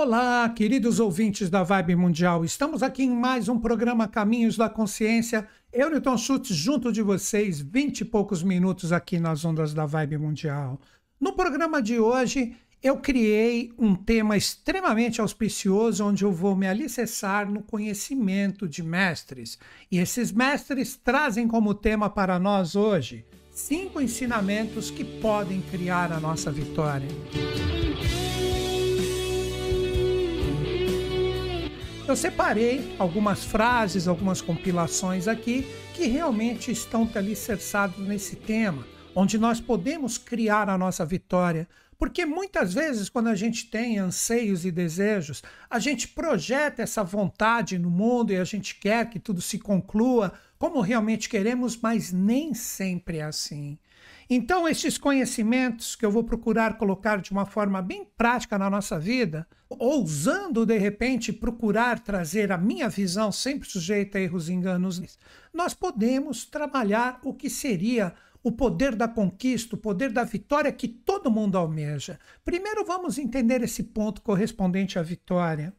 Olá, queridos ouvintes da Vibe Mundial. Estamos aqui em mais um programa Caminhos da Consciência. Eu, Newton Schultz, junto de vocês, vinte e poucos minutos aqui nas ondas da Vibe Mundial. No programa de hoje, eu criei um tema extremamente auspicioso onde eu vou me alicerçar no conhecimento de mestres. E esses mestres trazem como tema para nós hoje cinco ensinamentos que podem criar a nossa vitória. Eu separei algumas frases, algumas compilações aqui que realmente estão alicerçados nesse tema, onde nós podemos criar a nossa vitória. Porque muitas vezes, quando a gente tem anseios e desejos, a gente projeta essa vontade no mundo e a gente quer que tudo se conclua como realmente queremos, mas nem sempre é assim. Então, esses conhecimentos que eu vou procurar colocar de uma forma bem prática na nossa vida, ousando de repente procurar trazer a minha visão, sempre sujeita a erros e enganos, nós podemos trabalhar o que seria o poder da conquista, o poder da vitória que todo mundo almeja. Primeiro, vamos entender esse ponto correspondente à vitória.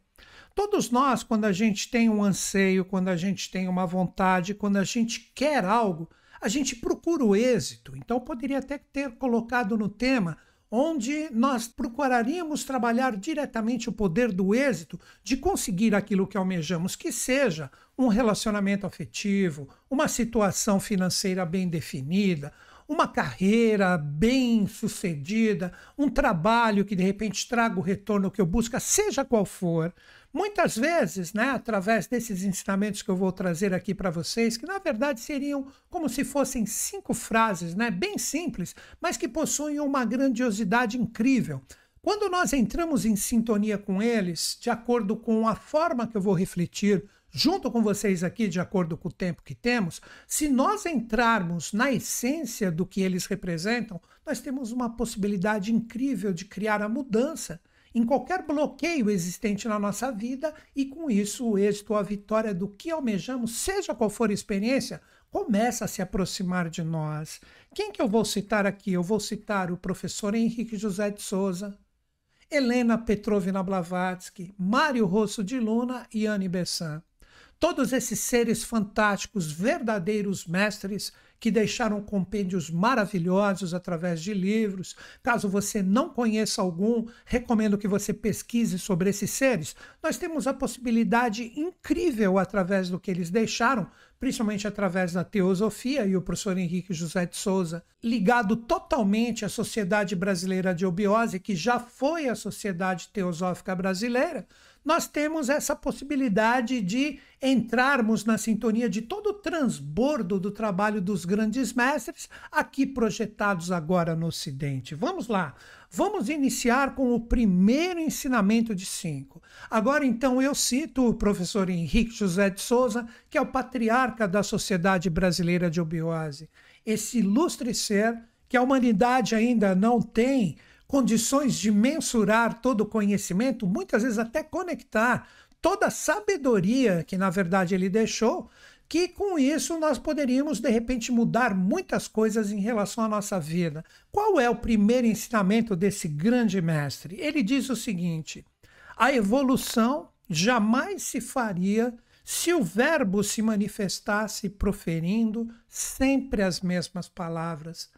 Todos nós, quando a gente tem um anseio, quando a gente tem uma vontade, quando a gente quer algo, a gente procura o êxito. Então, poderia até ter colocado no tema onde nós procuraríamos trabalhar diretamente o poder do êxito de conseguir aquilo que almejamos, que seja um relacionamento afetivo, uma situação financeira bem definida, uma carreira bem sucedida, um trabalho que de repente traga o retorno que eu busco, seja qual for. Muitas vezes, né, através desses ensinamentos que eu vou trazer aqui para vocês, que na verdade seriam como se fossem cinco frases, né, bem simples, mas que possuem uma grandiosidade incrível. Quando nós entramos em sintonia com eles, de acordo com a forma que eu vou refletir junto com vocês aqui, de acordo com o tempo que temos, se nós entrarmos na essência do que eles representam, nós temos uma possibilidade incrível de criar a mudança em qualquer bloqueio existente na nossa vida e com isso o êxito, a vitória do que almejamos, seja qual for a experiência, começa a se aproximar de nós. Quem que eu vou citar aqui? Eu vou citar o professor Henrique José de Souza, Helena Petrovna Blavatsky, Mário Rosso de Luna e Anne Bessan. Todos esses seres fantásticos, verdadeiros mestres, que deixaram compêndios maravilhosos através de livros. Caso você não conheça algum, recomendo que você pesquise sobre esses seres. Nós temos a possibilidade incrível através do que eles deixaram, principalmente através da teosofia e o professor Henrique José de Souza, ligado totalmente à Sociedade Brasileira de Obiose, que já foi a Sociedade Teosófica Brasileira nós temos essa possibilidade de entrarmos na sintonia de todo o transbordo do trabalho dos grandes mestres, aqui projetados agora no Ocidente. Vamos lá, vamos iniciar com o primeiro ensinamento de cinco. Agora, então, eu cito o professor Henrique José de Souza, que é o patriarca da Sociedade Brasileira de Obiose. Esse ilustre ser que a humanidade ainda não tem condições de mensurar todo o conhecimento, muitas vezes até conectar toda a sabedoria que na verdade ele deixou, que com isso nós poderíamos de repente mudar muitas coisas em relação à nossa vida. Qual é o primeiro ensinamento desse grande mestre? Ele diz o seguinte: a evolução jamais se faria se o verbo se manifestasse proferindo sempre as mesmas palavras.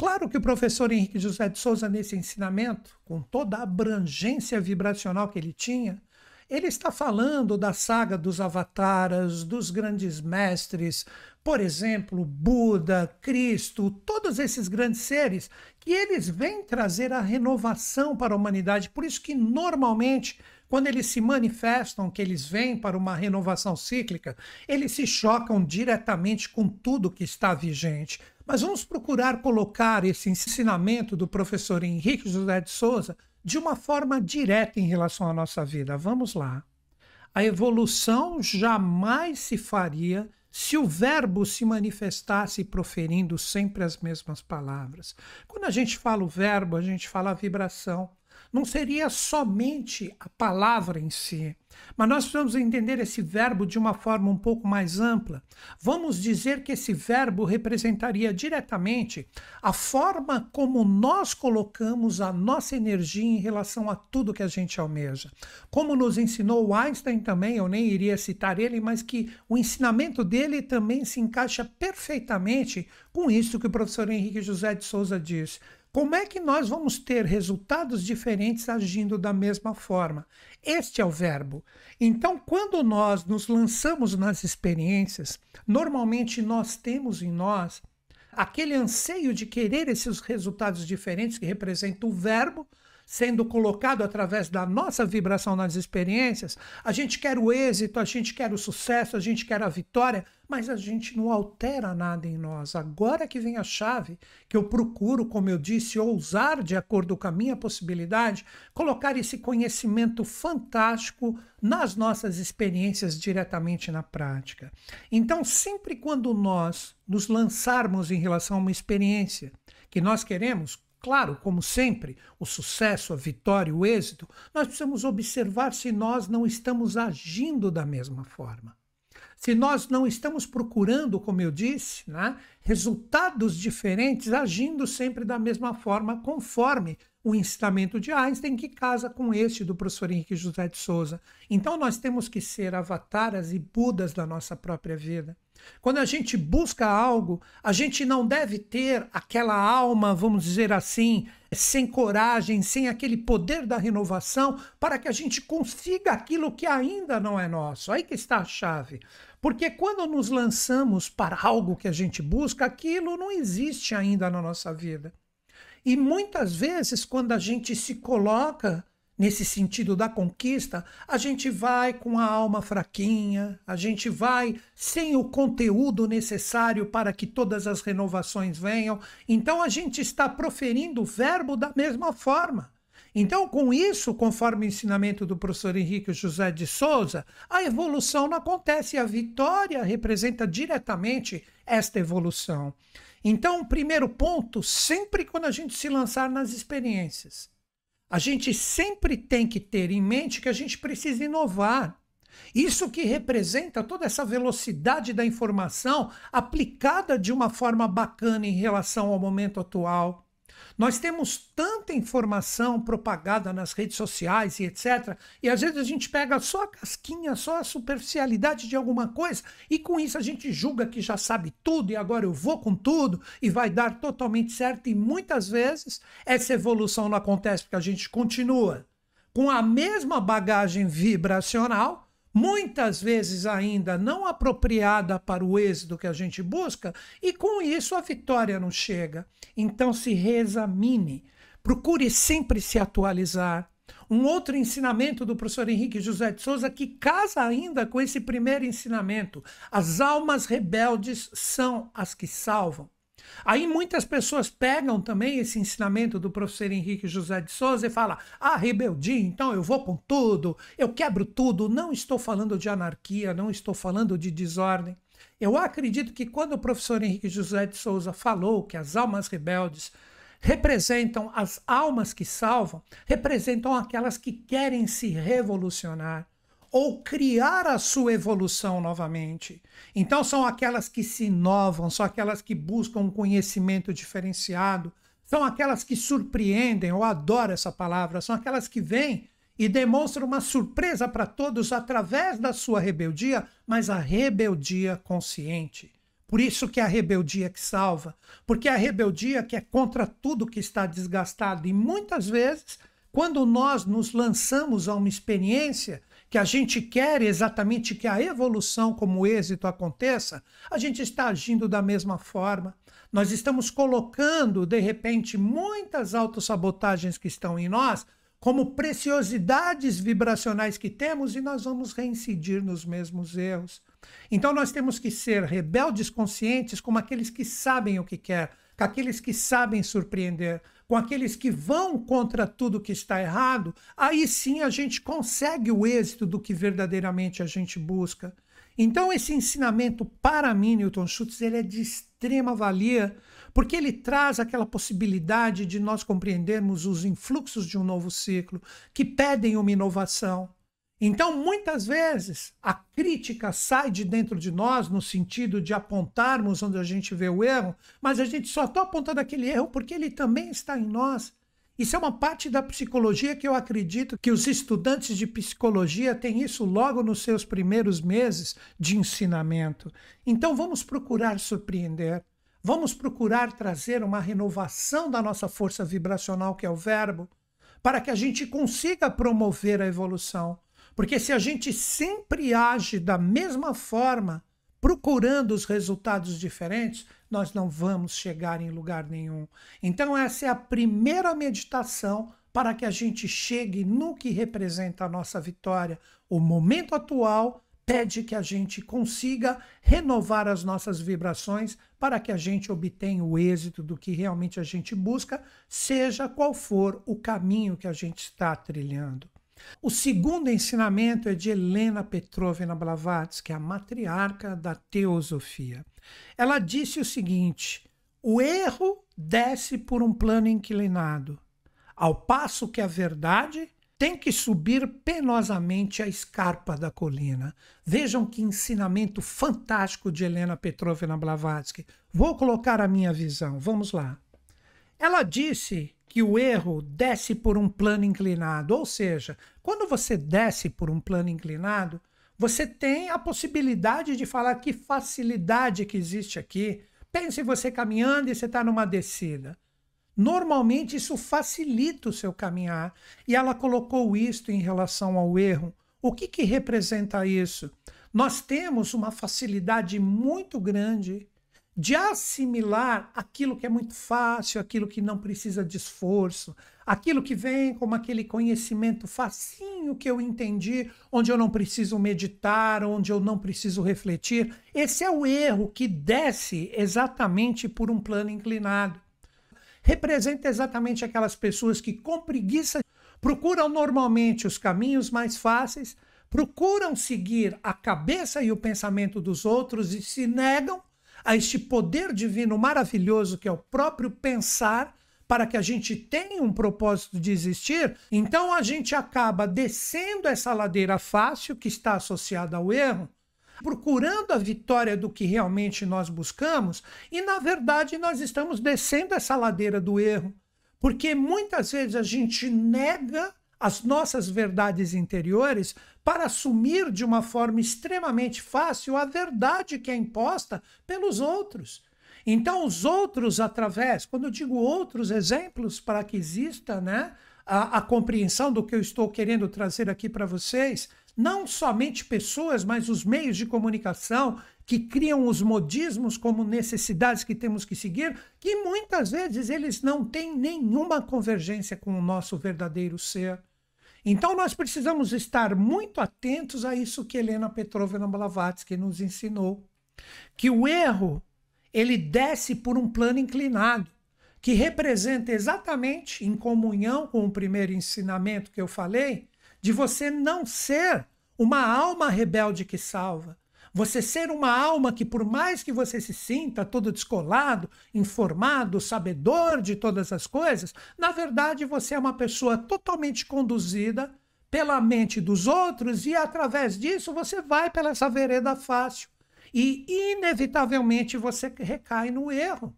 Claro que o professor Henrique José de Souza, nesse ensinamento, com toda a abrangência vibracional que ele tinha, ele está falando da saga dos avataras, dos grandes mestres, por exemplo, Buda, Cristo, todos esses grandes seres, que eles vêm trazer a renovação para a humanidade. Por isso que normalmente quando eles se manifestam, que eles vêm para uma renovação cíclica, eles se chocam diretamente com tudo que está vigente. Mas vamos procurar colocar esse ensinamento do professor Henrique José de Souza de uma forma direta em relação à nossa vida. Vamos lá. A evolução jamais se faria se o verbo se manifestasse proferindo sempre as mesmas palavras. Quando a gente fala o verbo, a gente fala a vibração. Não seria somente a palavra em si, mas nós precisamos entender esse verbo de uma forma um pouco mais ampla. Vamos dizer que esse verbo representaria diretamente a forma como nós colocamos a nossa energia em relação a tudo que a gente almeja. Como nos ensinou Einstein também, eu nem iria citar ele, mas que o ensinamento dele também se encaixa perfeitamente com isso que o professor Henrique José de Souza diz. Como é que nós vamos ter resultados diferentes agindo da mesma forma? Este é o verbo. Então, quando nós nos lançamos nas experiências, normalmente nós temos em nós aquele anseio de querer esses resultados diferentes que representa o verbo sendo colocado através da nossa vibração nas experiências, a gente quer o êxito, a gente quer o sucesso, a gente quer a vitória, mas a gente não altera nada em nós. Agora que vem a chave, que eu procuro, como eu disse, ousar de acordo com a minha possibilidade, colocar esse conhecimento fantástico nas nossas experiências diretamente na prática. Então, sempre quando nós nos lançarmos em relação a uma experiência que nós queremos, Claro, como sempre, o sucesso, a vitória, o êxito, nós precisamos observar se nós não estamos agindo da mesma forma. Se nós não estamos procurando, como eu disse, né, resultados diferentes, agindo sempre da mesma forma, conforme o ensinamento de Einstein, que casa com este do professor Henrique José de Souza. Então, nós temos que ser avataras e budas da nossa própria vida. Quando a gente busca algo, a gente não deve ter aquela alma, vamos dizer assim, sem coragem, sem aquele poder da renovação, para que a gente consiga aquilo que ainda não é nosso. Aí que está a chave. Porque quando nos lançamos para algo que a gente busca, aquilo não existe ainda na nossa vida. E muitas vezes, quando a gente se coloca nesse sentido da conquista, a gente vai com a alma fraquinha, a gente vai sem o conteúdo necessário para que todas as renovações venham. Então a gente está proferindo o verbo da mesma forma. Então, com isso, conforme o ensinamento do professor Henrique José de Souza, a evolução não acontece a vitória representa diretamente esta evolução. Então, o primeiro ponto, sempre quando a gente se lançar nas experiências, a gente sempre tem que ter em mente que a gente precisa inovar. Isso que representa toda essa velocidade da informação aplicada de uma forma bacana em relação ao momento atual. Nós temos tanta informação propagada nas redes sociais e etc. E às vezes a gente pega só a casquinha, só a superficialidade de alguma coisa, e com isso a gente julga que já sabe tudo e agora eu vou com tudo e vai dar totalmente certo. E muitas vezes essa evolução não acontece porque a gente continua com a mesma bagagem vibracional muitas vezes ainda não apropriada para o êxito que a gente busca, e com isso a vitória não chega. Então se reexamine, procure sempre se atualizar. Um outro ensinamento do professor Henrique José de Souza que casa ainda com esse primeiro ensinamento: as almas rebeldes são as que salvam. Aí muitas pessoas pegam também esse ensinamento do professor Henrique José de Souza e falam: ah, rebeldia, então eu vou com tudo, eu quebro tudo. Não estou falando de anarquia, não estou falando de desordem. Eu acredito que quando o professor Henrique José de Souza falou que as almas rebeldes representam as almas que salvam, representam aquelas que querem se revolucionar ou criar a sua evolução novamente. Então, são aquelas que se inovam, são aquelas que buscam um conhecimento diferenciado, são aquelas que surpreendem, eu adoro essa palavra, são aquelas que vêm e demonstram uma surpresa para todos através da sua rebeldia, mas a rebeldia consciente. Por isso que é a rebeldia que salva, porque é a rebeldia que é contra tudo que está desgastado e muitas vezes, quando nós nos lançamos a uma experiência, que a gente quer exatamente que a evolução como êxito aconteça, a gente está agindo da mesma forma. Nós estamos colocando, de repente, muitas autossabotagens que estão em nós como preciosidades vibracionais que temos e nós vamos reincidir nos mesmos erros. Então nós temos que ser rebeldes conscientes como aqueles que sabem o que quer, aqueles que sabem surpreender, com aqueles que vão contra tudo que está errado, aí sim a gente consegue o êxito do que verdadeiramente a gente busca. Então, esse ensinamento para mim, Newton Schultz, ele é de extrema valia, porque ele traz aquela possibilidade de nós compreendermos os influxos de um novo ciclo, que pedem uma inovação. Então, muitas vezes, a crítica sai de dentro de nós no sentido de apontarmos onde a gente vê o erro, mas a gente só está apontando aquele erro porque ele também está em nós. Isso é uma parte da psicologia que eu acredito que os estudantes de psicologia têm isso logo nos seus primeiros meses de ensinamento. Então vamos procurar surpreender. Vamos procurar trazer uma renovação da nossa força vibracional, que é o verbo, para que a gente consiga promover a evolução. Porque se a gente sempre age da mesma forma, procurando os resultados diferentes, nós não vamos chegar em lugar nenhum. Então, essa é a primeira meditação para que a gente chegue no que representa a nossa vitória. O momento atual pede que a gente consiga renovar as nossas vibrações para que a gente obtenha o êxito do que realmente a gente busca, seja qual for o caminho que a gente está trilhando. O segundo ensinamento é de Helena Petrovna Blavatsky, a matriarca da teosofia. Ela disse o seguinte: o erro desce por um plano inclinado, ao passo que a verdade tem que subir penosamente a escarpa da colina. Vejam que ensinamento fantástico de Helena Petrovna Blavatsky. Vou colocar a minha visão. Vamos lá. Ela disse que o erro desce por um plano inclinado, ou seja, quando você desce por um plano inclinado, você tem a possibilidade de falar que facilidade que existe aqui. Pense você caminhando e você está numa descida. Normalmente isso facilita o seu caminhar. E ela colocou isto em relação ao erro. O que, que representa isso? Nós temos uma facilidade muito grande de assimilar aquilo que é muito fácil, aquilo que não precisa de esforço, aquilo que vem como aquele conhecimento facinho que eu entendi, onde eu não preciso meditar, onde eu não preciso refletir. Esse é o erro que desce exatamente por um plano inclinado. Representa exatamente aquelas pessoas que, com preguiça, procuram normalmente os caminhos mais fáceis, procuram seguir a cabeça e o pensamento dos outros e se negam a este poder divino maravilhoso que é o próprio pensar para que a gente tenha um propósito de existir, então a gente acaba descendo essa ladeira fácil que está associada ao erro, procurando a vitória do que realmente nós buscamos, e na verdade nós estamos descendo essa ladeira do erro, porque muitas vezes a gente nega as nossas verdades interiores para assumir de uma forma extremamente fácil a verdade que é imposta pelos outros. Então, os outros, através, quando eu digo outros exemplos, para que exista né, a, a compreensão do que eu estou querendo trazer aqui para vocês, não somente pessoas, mas os meios de comunicação que criam os modismos como necessidades que temos que seguir, que muitas vezes eles não têm nenhuma convergência com o nosso verdadeiro ser. Então nós precisamos estar muito atentos a isso que Helena Petrovna Blavatsky nos ensinou, que o erro ele desce por um plano inclinado, que representa exatamente em comunhão com o primeiro ensinamento que eu falei, de você não ser uma alma rebelde que salva, você ser uma alma que, por mais que você se sinta todo descolado, informado, sabedor de todas as coisas, na verdade você é uma pessoa totalmente conduzida pela mente dos outros e, através disso, você vai pela essa vereda fácil. E, inevitavelmente, você recai no erro.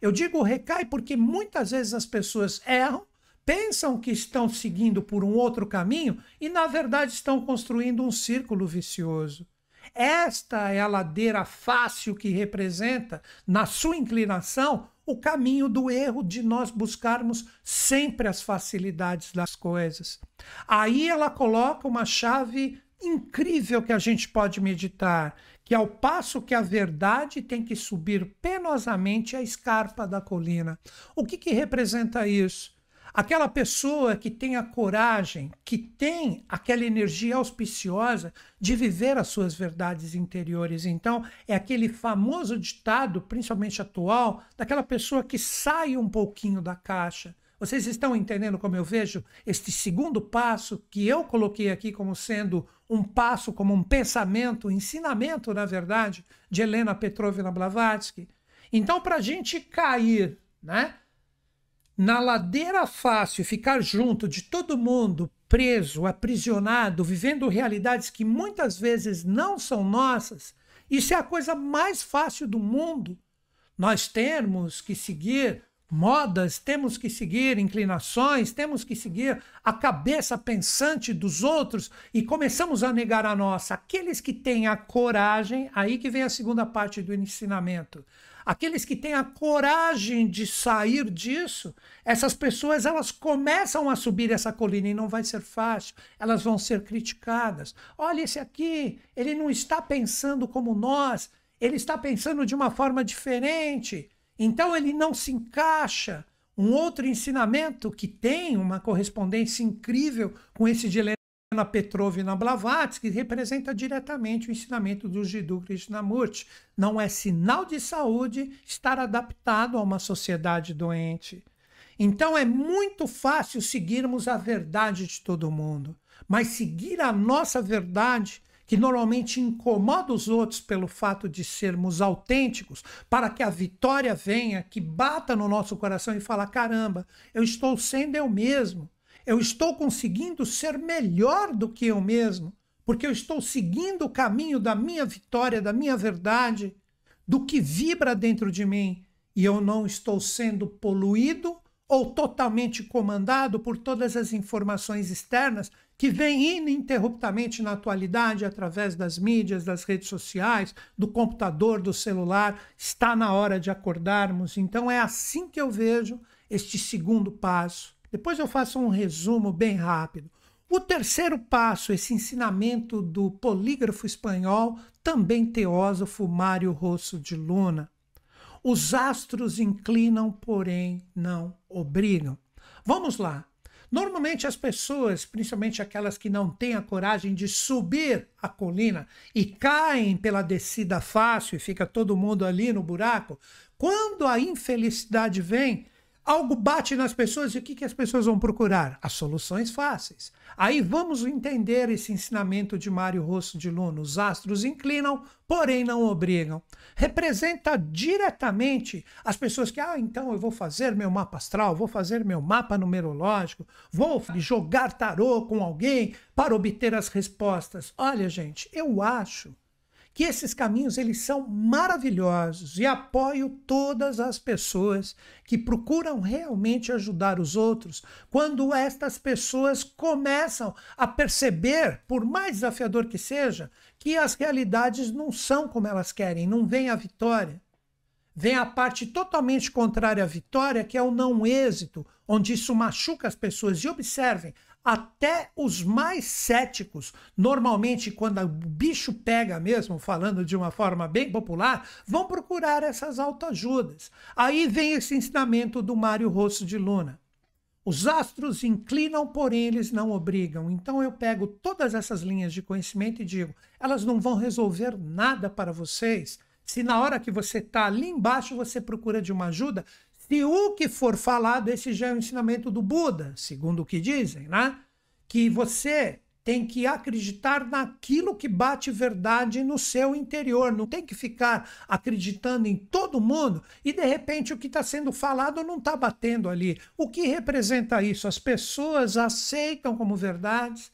Eu digo recai porque muitas vezes as pessoas erram pensam que estão seguindo por um outro caminho e, na verdade, estão construindo um círculo vicioso. Esta é a ladeira fácil que representa, na sua inclinação, o caminho do erro de nós buscarmos sempre as facilidades das coisas. Aí ela coloca uma chave incrível que a gente pode meditar, que ao passo que a verdade tem que subir penosamente a escarpa da colina. O que, que representa isso? Aquela pessoa que tem a coragem, que tem aquela energia auspiciosa de viver as suas verdades interiores. Então, é aquele famoso ditado, principalmente atual, daquela pessoa que sai um pouquinho da caixa. Vocês estão entendendo como eu vejo este segundo passo que eu coloquei aqui como sendo um passo, como um pensamento, um ensinamento, na verdade, de Helena Petrovna Blavatsky? Então, para a gente cair né, na ladeira fácil, ficar junto de todo mundo, preso, aprisionado, vivendo realidades que muitas vezes não são nossas, isso é a coisa mais fácil do mundo. Nós temos que seguir modas, temos que seguir inclinações, temos que seguir a cabeça pensante dos outros e começamos a negar a nossa. Aqueles que têm a coragem, aí que vem a segunda parte do ensinamento. Aqueles que têm a coragem de sair disso, essas pessoas elas começam a subir essa colina e não vai ser fácil. Elas vão ser criticadas. Olha esse aqui, ele não está pensando como nós, ele está pensando de uma forma diferente. Então ele não se encaixa. Um outro ensinamento que tem uma correspondência incrível com esse de Helena Petrovna Blavatsky representa diretamente o ensinamento do Jiddu Krishnamurti. Não é sinal de saúde estar adaptado a uma sociedade doente. Então é muito fácil seguirmos a verdade de todo mundo, mas seguir a nossa verdade que normalmente incomoda os outros pelo fato de sermos autênticos, para que a vitória venha, que bata no nosso coração e fala: caramba, eu estou sendo eu mesmo, eu estou conseguindo ser melhor do que eu mesmo, porque eu estou seguindo o caminho da minha vitória, da minha verdade, do que vibra dentro de mim, e eu não estou sendo poluído ou totalmente comandado por todas as informações externas que vêm ininterruptamente na atualidade através das mídias, das redes sociais, do computador, do celular. Está na hora de acordarmos. Então é assim que eu vejo este segundo passo. Depois eu faço um resumo bem rápido. O terceiro passo, esse ensinamento do polígrafo espanhol, também teósofo Mário Rosso de Luna. Os astros inclinam, porém não obrigam. Vamos lá. Normalmente as pessoas, principalmente aquelas que não têm a coragem de subir a colina e caem pela descida fácil e fica todo mundo ali no buraco, quando a infelicidade vem, Algo bate nas pessoas e o que, que as pessoas vão procurar? As soluções fáceis. Aí vamos entender esse ensinamento de Mário Rosso de Luna. Os astros inclinam, porém não obrigam. Representa diretamente as pessoas que, ah, então eu vou fazer meu mapa astral, vou fazer meu mapa numerológico, vou jogar tarô com alguém para obter as respostas. Olha, gente, eu acho que esses caminhos eles são maravilhosos e apoio todas as pessoas que procuram realmente ajudar os outros quando estas pessoas começam a perceber, por mais desafiador que seja, que as realidades não são como elas querem, não vem a vitória. Vem a parte totalmente contrária à vitória, que é o não êxito, onde isso machuca as pessoas. E observem, até os mais céticos, normalmente quando o bicho pega mesmo, falando de uma forma bem popular, vão procurar essas autoajudas. Aí vem esse ensinamento do Mário Rosso de Luna. Os astros inclinam, porém eles não obrigam. Então eu pego todas essas linhas de conhecimento e digo: elas não vão resolver nada para vocês. Se na hora que você está ali embaixo você procura de uma ajuda, se o que for falado, esse já é o ensinamento do Buda, segundo o que dizem, né? Que você tem que acreditar naquilo que bate verdade no seu interior. Não tem que ficar acreditando em todo mundo e de repente o que está sendo falado não está batendo ali. O que representa isso? As pessoas aceitam como verdades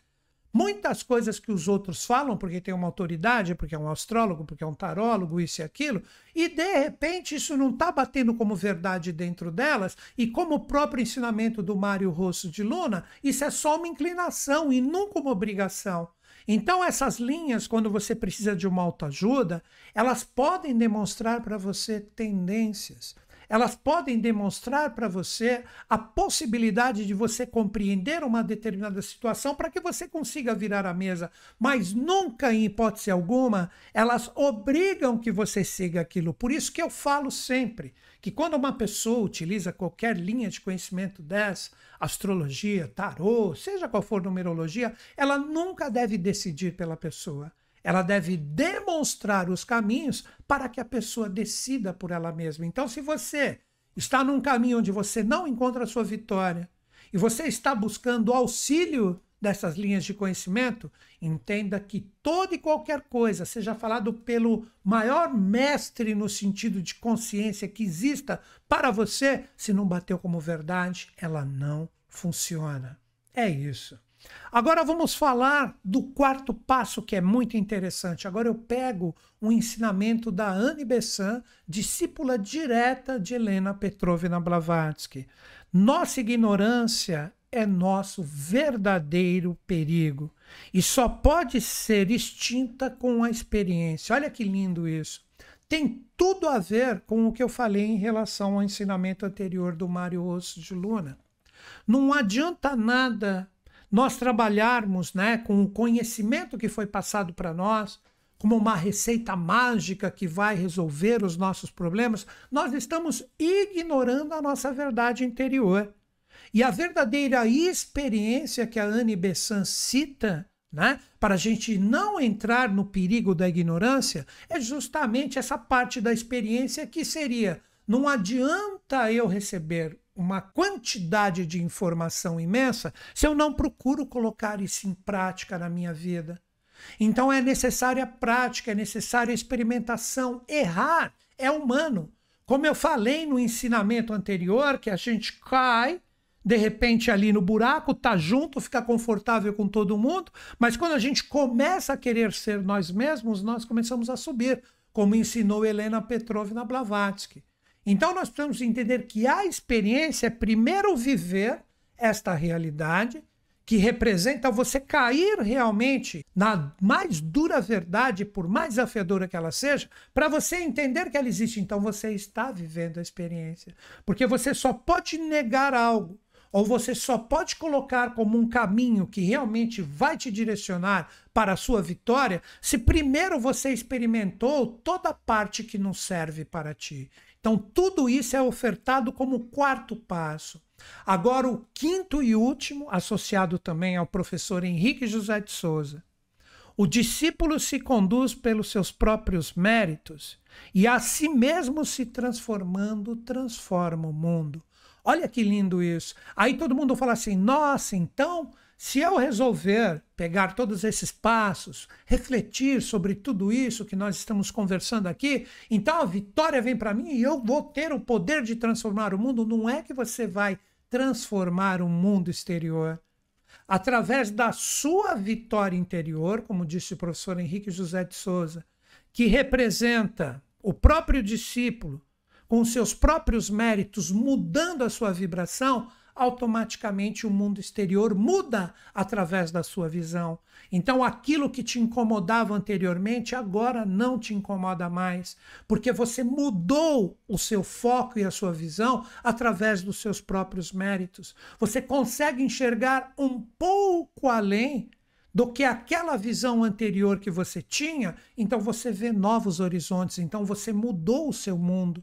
muitas coisas que os outros falam, porque tem uma autoridade, porque é um astrólogo, porque é um tarólogo, isso e aquilo, e de repente isso não está batendo como verdade dentro delas, e como o próprio ensinamento do Mário Rosso de Luna, isso é só uma inclinação e nunca uma obrigação. Então, essas linhas, quando você precisa de uma autoajuda, elas podem demonstrar para você tendências elas podem demonstrar para você a possibilidade de você compreender uma determinada situação para que você consiga virar a mesa, mas nunca, em hipótese alguma, elas obrigam que você siga aquilo. Por isso que eu falo sempre que quando uma pessoa utiliza qualquer linha de conhecimento dessa, astrologia, tarô, seja qual for numerologia, ela nunca deve decidir pela pessoa. Ela deve demonstrar os caminhos para que a pessoa decida por ela mesma. Então, se você está num caminho onde você não encontra a sua vitória e você está buscando auxílio dessas linhas de conhecimento, entenda que toda e qualquer coisa, seja falado pelo maior mestre no sentido de consciência que exista para você, se não bateu como verdade, ela não funciona. É isso. Agora vamos falar do quarto passo que é muito interessante. Agora eu pego um ensinamento da Anne Bessan, discípula direta de Helena Petrovna Blavatsky. Nossa ignorância é nosso verdadeiro perigo e só pode ser extinta com a experiência. Olha que lindo isso. Tem tudo a ver com o que eu falei em relação ao ensinamento anterior do Mário Osso de Luna. Não adianta nada nós trabalharmos né, com o conhecimento que foi passado para nós, como uma receita mágica que vai resolver os nossos problemas, nós estamos ignorando a nossa verdade interior. E a verdadeira experiência que a Anne Bessan cita, né, para a gente não entrar no perigo da ignorância, é justamente essa parte da experiência que seria: não adianta eu receber uma quantidade de informação imensa se eu não procuro colocar isso em prática na minha vida. Então é necessária prática, é necessária experimentação. Errar é humano. Como eu falei no ensinamento anterior, que a gente cai de repente ali no buraco, tá junto, fica confortável com todo mundo, mas quando a gente começa a querer ser nós mesmos, nós começamos a subir, como ensinou Helena Petrovna Blavatsky. Então nós precisamos entender que a experiência é primeiro viver esta realidade, que representa você cair realmente na mais dura verdade, por mais desafiadora que ela seja, para você entender que ela existe. Então você está vivendo a experiência. Porque você só pode negar algo ou você só pode colocar como um caminho que realmente vai te direcionar para a sua vitória se primeiro você experimentou toda a parte que não serve para ti. Então, tudo isso é ofertado como quarto passo. Agora, o quinto e último, associado também ao professor Henrique José de Souza. O discípulo se conduz pelos seus próprios méritos e a si mesmo se transformando, transforma o mundo. Olha que lindo isso. Aí todo mundo fala assim: nossa, então, se eu resolver pegar todos esses passos, refletir sobre tudo isso que nós estamos conversando aqui, então a vitória vem para mim e eu vou ter o poder de transformar o mundo. Não é que você vai transformar o mundo exterior. Através da sua vitória interior, como disse o professor Henrique José de Souza, que representa o próprio discípulo com seus próprios méritos, mudando a sua vibração, automaticamente o mundo exterior muda através da sua visão. Então aquilo que te incomodava anteriormente agora não te incomoda mais, porque você mudou o seu foco e a sua visão através dos seus próprios méritos. Você consegue enxergar um pouco além do que aquela visão anterior que você tinha, então você vê novos horizontes, então você mudou o seu mundo.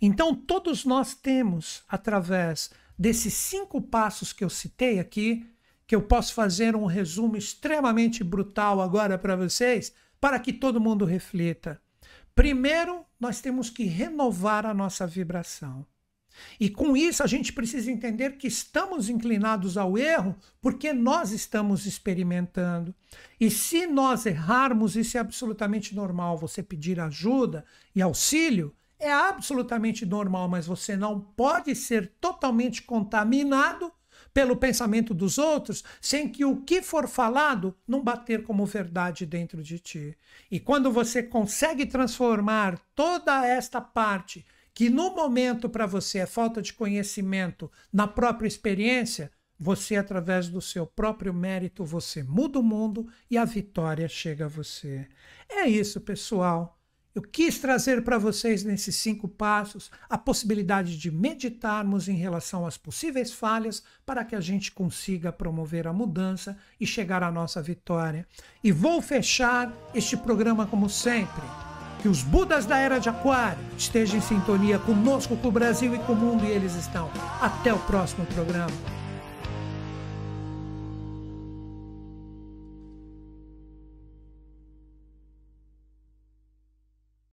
Então, todos nós temos, através desses cinco passos que eu citei aqui, que eu posso fazer um resumo extremamente brutal agora para vocês, para que todo mundo reflita. Primeiro, nós temos que renovar a nossa vibração. E com isso a gente precisa entender que estamos inclinados ao erro porque nós estamos experimentando. E se nós errarmos, isso é absolutamente normal. Você pedir ajuda e auxílio é absolutamente normal, mas você não pode ser totalmente contaminado pelo pensamento dos outros, sem que o que for falado não bater como verdade dentro de ti. E quando você consegue transformar toda esta parte que no momento para você é falta de conhecimento na própria experiência, você através do seu próprio mérito você muda o mundo e a vitória chega a você. É isso, pessoal. Eu quis trazer para vocês nesses cinco passos a possibilidade de meditarmos em relação às possíveis falhas para que a gente consiga promover a mudança e chegar à nossa vitória. E vou fechar este programa como sempre. Que os Budas da Era de Aquário estejam em sintonia conosco, com o Brasil e com o mundo, e eles estão. Até o próximo programa.